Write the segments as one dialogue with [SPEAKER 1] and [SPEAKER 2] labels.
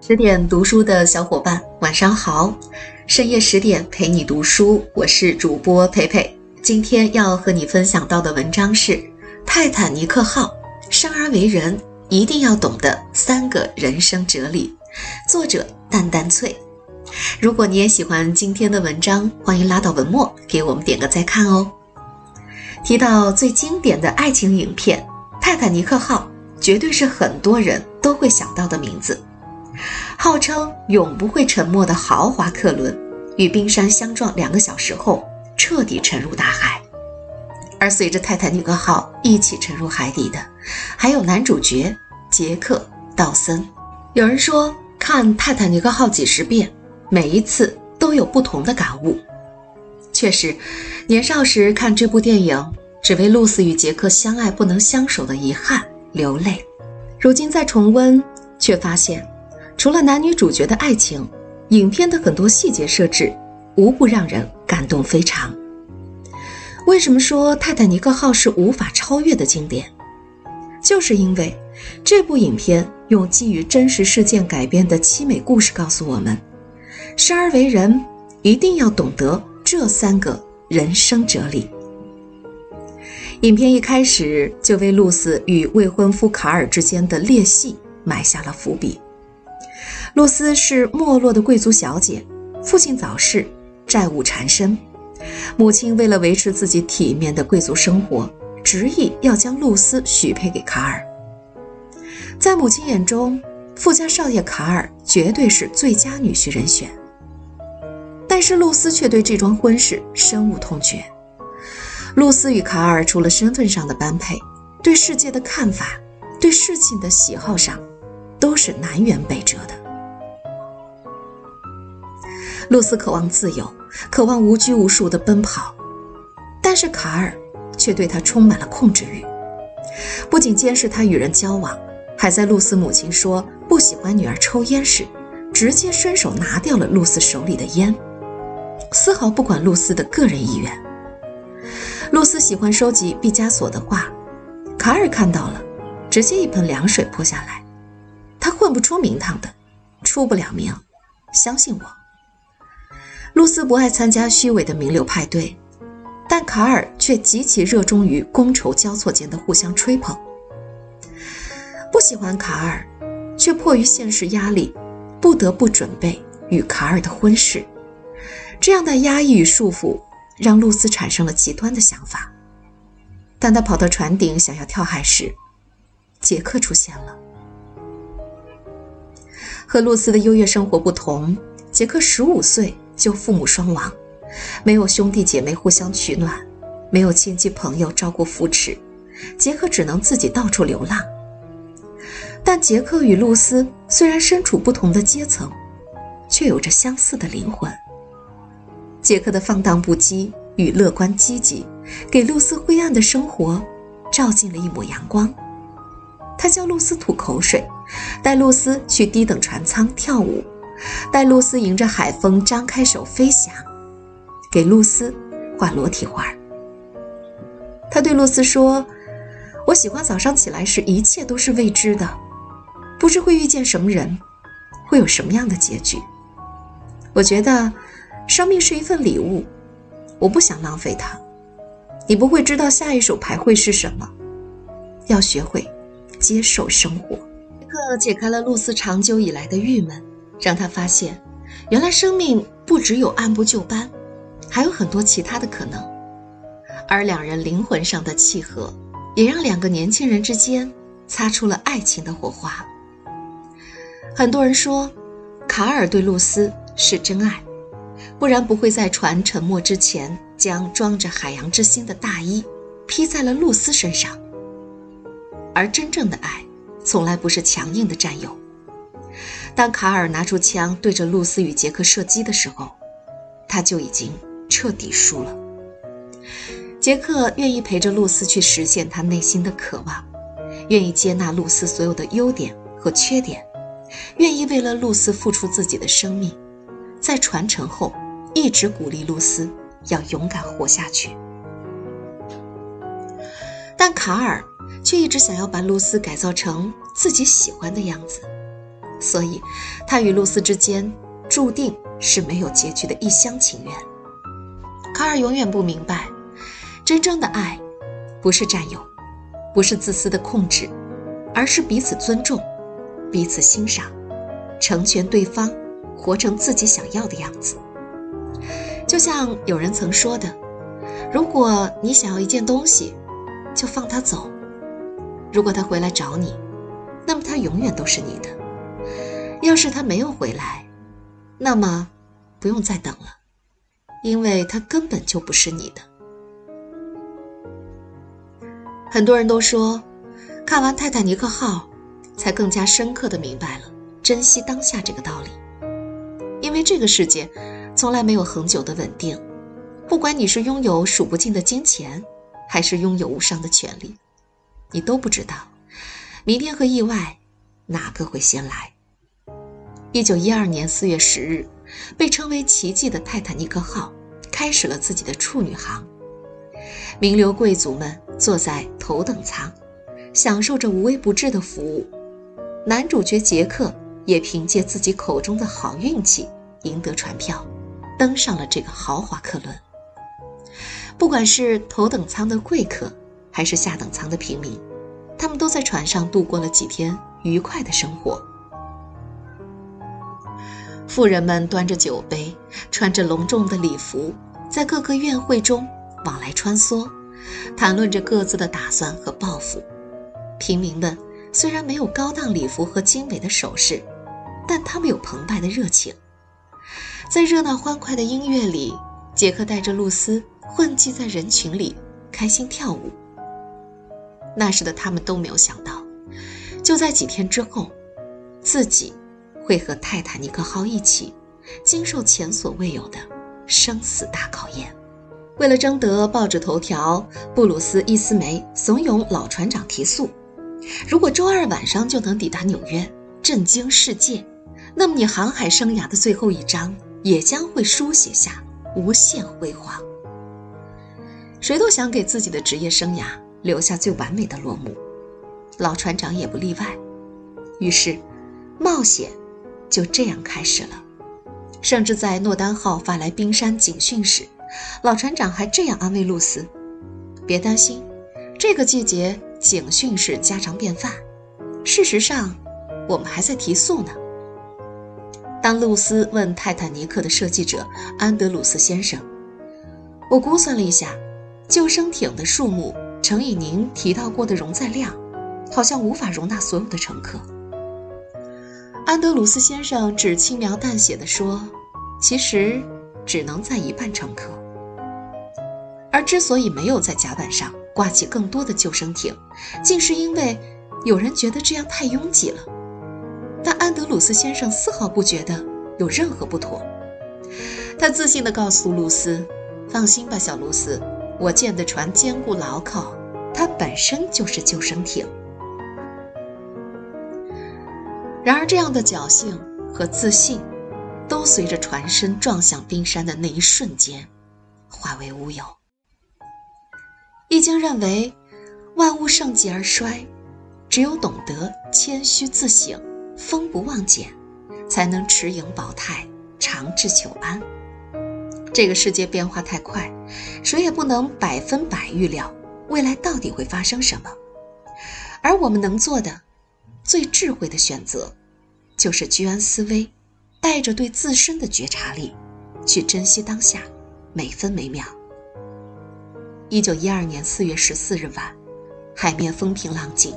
[SPEAKER 1] 十点读书的小伙伴，晚上好！深夜十点陪你读书，我是主播佩佩。今天要和你分享到的文章是《泰坦尼克号》，生而为人一定要懂的三个人生哲理。作者淡淡翠。如果你也喜欢今天的文章，欢迎拉到文末给我们点个再看哦。提到最经典的爱情影片《泰坦尼克号》，绝对是很多人都会想到的名字。号称永不会沉没的豪华客轮，与冰山相撞两个小时后彻底沉入大海。而随着泰坦尼克号一起沉入海底的，还有男主角杰克·道森。有人说，看泰坦尼克号几十遍，每一次都有不同的感悟。确实，年少时看这部电影，只为露丝与杰克相爱不能相守的遗憾流泪。如今再重温，却发现。除了男女主角的爱情，影片的很多细节设置无不让人感动非常。为什么说《泰坦尼克号》是无法超越的经典？就是因为这部影片用基于真实事件改编的凄美故事告诉我们：生而为人一定要懂得这三个人生哲理。影片一开始就为露丝与未婚夫卡尔之间的裂隙埋下了伏笔。露丝是没落的贵族小姐，父亲早逝，债务缠身。母亲为了维持自己体面的贵族生活，执意要将露丝许配给卡尔。在母亲眼中，富家少爷卡尔绝对是最佳女婿人选。但是露丝却对这桩婚事深恶痛绝。露丝与卡尔除了身份上的般配，对世界的看法，对事情的喜好上，都是南辕北辙的。露丝渴望自由，渴望无拘无束地奔跑，但是卡尔却对她充满了控制欲，不仅监视她与人交往，还在露丝母亲说不喜欢女儿抽烟时，直接伸手拿掉了露丝手里的烟，丝毫不管露丝的个人意愿。露丝喜欢收集毕加索的画，卡尔看到了，直接一盆凉水泼下来。他混不出名堂的，出不了名，相信我。露丝不爱参加虚伪的名流派对，但卡尔却极其热衷于觥筹交错间的互相吹捧。不喜欢卡尔，却迫于现实压力，不得不准备与卡尔的婚事。这样的压抑与束缚，让露丝产生了极端的想法。当她跑到船顶想要跳海时，杰克出现了。和露丝的优越生活不同，杰克十五岁。就父母双亡，没有兄弟姐妹互相取暖，没有亲戚朋友照顾扶持，杰克只能自己到处流浪。但杰克与露丝虽然身处不同的阶层，却有着相似的灵魂。杰克的放荡不羁与乐观积极，给露丝灰暗的生活照进了一抹阳光。他教露丝吐口水，带露丝去低等船舱跳舞。带露丝迎着海风张开手飞翔，给露丝画裸体画。他对露丝说：“我喜欢早上起来时一切都是未知的，不知会遇见什么人，会有什么样的结局。我觉得生命是一份礼物，我不想浪费它。你不会知道下一手牌会是什么，要学会接受生活。”这克解开了露丝长久以来的郁闷。让他发现，原来生命不只有按部就班，还有很多其他的可能。而两人灵魂上的契合，也让两个年轻人之间擦出了爱情的火花。很多人说，卡尔对露丝是真爱，不然不会在船沉没之前将装着海洋之心的大衣披在了露丝身上。而真正的爱，从来不是强硬的占有。当卡尔拿出枪对着露丝与杰克射击的时候，他就已经彻底输了。杰克愿意陪着露丝去实现他内心的渴望，愿意接纳露丝所有的优点和缺点，愿意为了露丝付出自己的生命，在传承后一直鼓励露丝要勇敢活下去。但卡尔却一直想要把露丝改造成自己喜欢的样子。所以他与露丝之间注定是没有结局的一厢情愿。卡尔永远不明白，真正的爱不是占有，不是自私的控制，而是彼此尊重，彼此欣赏，成全对方，活成自己想要的样子。就像有人曾说的：“如果你想要一件东西，就放他走；如果他回来找你，那么他永远都是你的。要是他没有回来，那么不用再等了。”因为他根本就不是你的。很多人都说，看完《泰坦尼克号》，才更加深刻的明白了珍惜当下这个道理。因为这个世界从来没有恒久的稳定，不管你是拥有数不尽的金钱，还是拥有无上的权利，你都不知道明天和意外哪个会先来。一九一二年四月十日。被称为奇迹的泰坦尼克号开始了自己的处女航。名流贵族们坐在头等舱，享受着无微不至的服务。男主角杰克也凭借自己口中的好运气赢得船票，登上了这个豪华客轮。不管是头等舱的贵客，还是下等舱的平民，他们都在船上度过了几天愉快的生活。富人们端着酒杯，穿着隆重的礼服，在各个宴会中往来穿梭，谈论着各自的打算和抱负。平民们虽然没有高档礼服和精美的首饰，但他们有澎湃的热情。在热闹欢快的音乐里，杰克带着露丝混迹在人群里，开心跳舞。那时的他们都没有想到，就在几天之后，自己。会和泰坦尼克号一起，经受前所未有的生死大考验。为了争得报纸头条，布鲁斯·伊斯梅怂恿老船长提速：如果周二晚上就能抵达纽约，震惊世界，那么你航海生涯的最后一章也将会书写下无限辉煌。谁都想给自己的职业生涯留下最完美的落幕，老船长也不例外。于是，冒险。就这样开始了，甚至在诺丹号发来冰山警讯时，老船长还这样安慰露丝：“别担心，这个季节警讯是家常便饭。事实上，我们还在提速呢。”当露丝问泰坦尼克的设计者安德鲁斯先生：“我估算了一下，救生艇的数目乘以您提到过的容载量，好像无法容纳所有的乘客。”安德鲁斯先生只轻描淡写地说：“其实只能载一半乘客。而之所以没有在甲板上挂起更多的救生艇，竟是因为有人觉得这样太拥挤了。但安德鲁斯先生丝毫不觉得有任何不妥。他自信地告诉露丝：‘放心吧，小露丝，我建的船坚固牢靠，它本身就是救生艇。’”然而，这样的侥幸和自信，都随着船身撞向冰山的那一瞬间，化为乌有。易经认为，万物盛极而衰，只有懂得谦虚自省、风不忘减，才能持盈保泰、长治久安。这个世界变化太快，谁也不能百分百预料未来到底会发生什么，而我们能做的。最智慧的选择，就是居安思危，带着对自身的觉察力，去珍惜当下每分每秒。一九一二年四月十四日晚，海面风平浪静，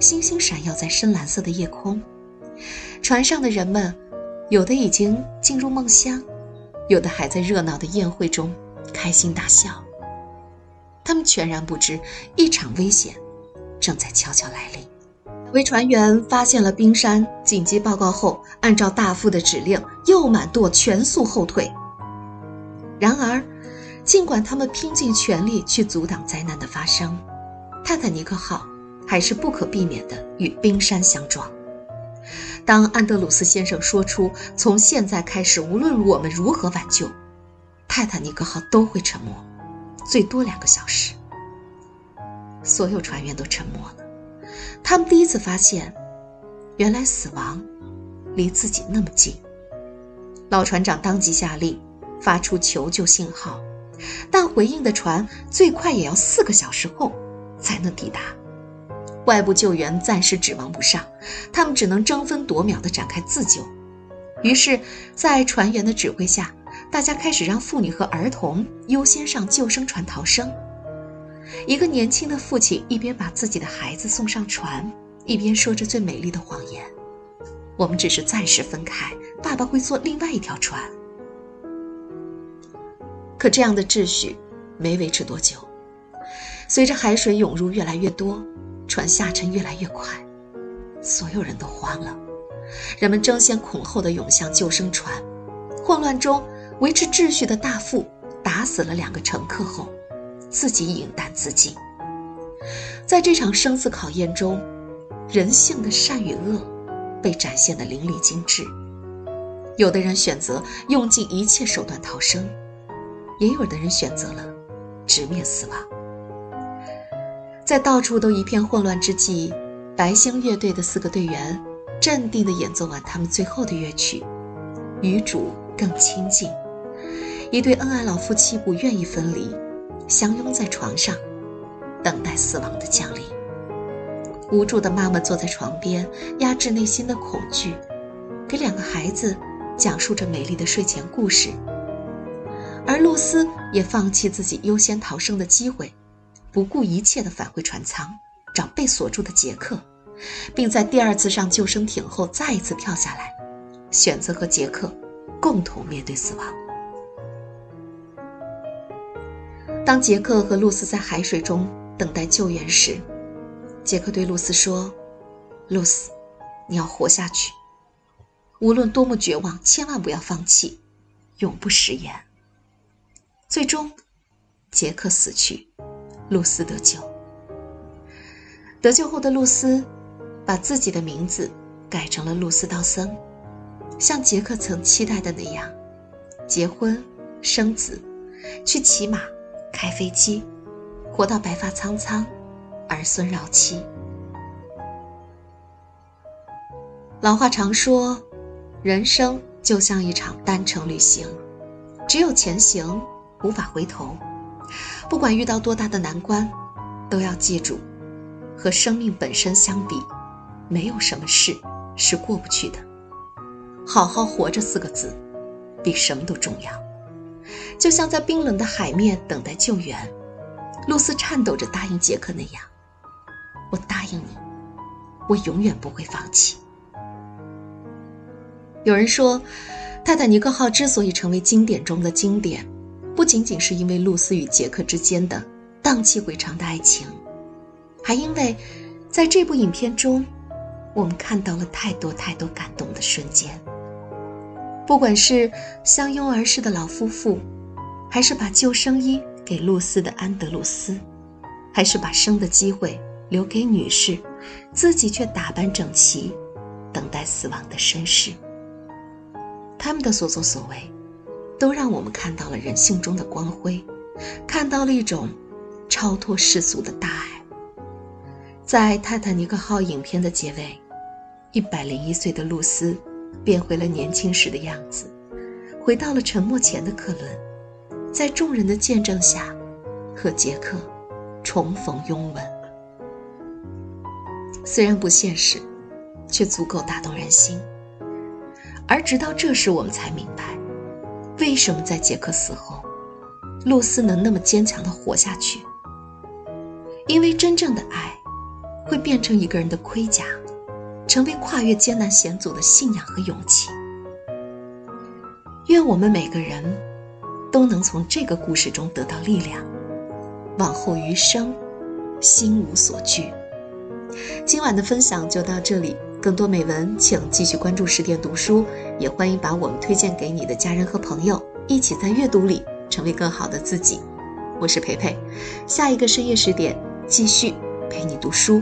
[SPEAKER 1] 星星闪耀在深蓝色的夜空。船上的人们，有的已经进入梦乡，有的还在热闹的宴会中开心大笑。他们全然不知，一场危险正在悄悄来临。为船员发现了冰山，紧急报告后，按照大副的指令，右满舵全速后退。然而，尽管他们拼尽全力去阻挡灾难的发生，泰坦尼克号还是不可避免地与冰山相撞。当安德鲁斯先生说出“从现在开始，无论我们如何挽救，泰坦尼克号都会沉没，最多两个小时”，所有船员都沉默了。他们第一次发现，原来死亡离自己那么近。老船长当即下令，发出求救信号，但回应的船最快也要四个小时后才能抵达。外部救援暂时指望不上，他们只能争分夺秒地展开自救。于是，在船员的指挥下，大家开始让妇女和儿童优先上救生船逃生。一个年轻的父亲一边把自己的孩子送上船，一边说着最美丽的谎言：“我们只是暂时分开，爸爸会坐另外一条船。”可这样的秩序没维持多久，随着海水涌入越来越多。船下沉越来越快，所有人都慌了，人们争先恐后地涌向救生船。混乱中，维持秩序的大副打死了两个乘客后，自己饮弹自尽。在这场生死考验中，人性的善与恶被展现得淋漓尽致。有的人选择用尽一切手段逃生，也有的人选择了直面死亡。在到处都一片混乱之际，白星乐队的四个队员镇定地演奏完他们最后的乐曲，与主更亲近。一对恩爱老夫妻不愿意分离，相拥在床上，等待死亡的降临。无助的妈妈坐在床边，压制内心的恐惧，给两个孩子讲述着美丽的睡前故事。而露丝也放弃自己优先逃生的机会。不顾一切地返回船舱，找被锁住的杰克，并在第二次上救生艇后再一次跳下来，选择和杰克共同面对死亡。当杰克和露丝在海水中等待救援时，杰克对露丝说：“露丝，你要活下去，无论多么绝望，千万不要放弃，永不食言。”最终，杰克死去。露丝得救。得救后的露丝，把自己的名字改成了露丝·道森，像杰克曾期待的那样，结婚、生子，去骑马、开飞机，活到白发苍苍，儿孙绕膝。老话常说，人生就像一场单程旅行，只有前行，无法回头。不管遇到多大的难关，都要记住，和生命本身相比，没有什么事是过不去的。好好活着四个字，比什么都重要。就像在冰冷的海面等待救援，露丝颤抖着答应杰克那样：“我答应你，我永远不会放弃。”有人说，泰坦尼克号之所以成为经典中的经典。不仅仅是因为露丝与杰克之间的荡气回肠的爱情，还因为，在这部影片中，我们看到了太多太多感动的瞬间。不管是相拥而逝的老夫妇，还是把救生衣给露丝的安德鲁斯，还是把生的机会留给女士，自己却打扮整齐，等待死亡的绅士，他们的所作所为。都让我们看到了人性中的光辉，看到了一种超脱世俗的大爱。在《泰坦尼克号》影片的结尾，一百零一岁的露丝变回了年轻时的样子，回到了沉默前的克伦，在众人的见证下，和杰克重逢拥吻。虽然不现实，却足够打动人心。而直到这时，我们才明白。为什么在杰克死后，露丝能那么坚强地活下去？因为真正的爱，会变成一个人的盔甲，成为跨越艰难险阻的信仰和勇气。愿我们每个人，都能从这个故事中得到力量，往后余生，心无所惧。今晚的分享就到这里。更多美文，请继续关注十点读书，也欢迎把我们推荐给你的家人和朋友，一起在阅读里成为更好的自己。我是培培，下一个深夜十点继续陪你读书。